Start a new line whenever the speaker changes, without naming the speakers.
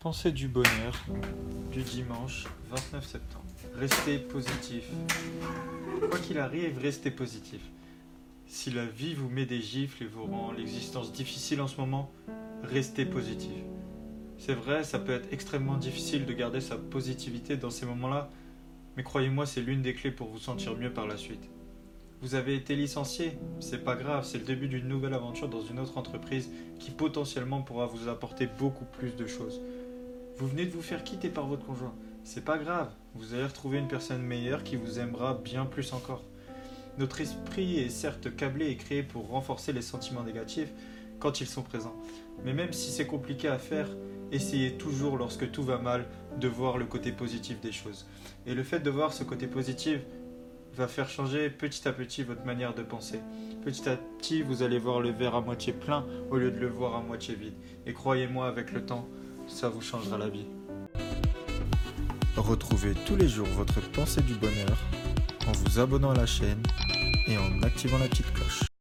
Pensée du bonheur du dimanche 29 septembre. Restez positif. Quoi qu'il arrive, restez positif. Si la vie vous met des gifles et vous rend l'existence difficile en ce moment, restez positif. C'est vrai, ça peut être extrêmement difficile de garder sa positivité dans ces moments-là, mais croyez-moi, c'est l'une des clés pour vous sentir mieux par la suite. Vous avez été licencié, c'est pas grave, c'est le début d'une nouvelle aventure dans une autre entreprise qui potentiellement pourra vous apporter beaucoup plus de choses. Vous venez de vous faire quitter par votre conjoint, c'est pas grave, vous allez retrouver une personne meilleure qui vous aimera bien plus encore. Notre esprit est certes câblé et créé pour renforcer les sentiments négatifs quand ils sont présents. Mais même si c'est compliqué à faire, essayez toujours lorsque tout va mal de voir le côté positif des choses. Et le fait de voir ce côté positif va faire changer petit à petit votre manière de penser. Petit à petit, vous allez voir le verre à moitié plein au lieu de le voir à moitié vide. Et croyez-moi, avec le temps, ça vous changera la vie.
Retrouvez tous les jours votre pensée du bonheur en vous abonnant à la chaîne et en activant la petite cloche.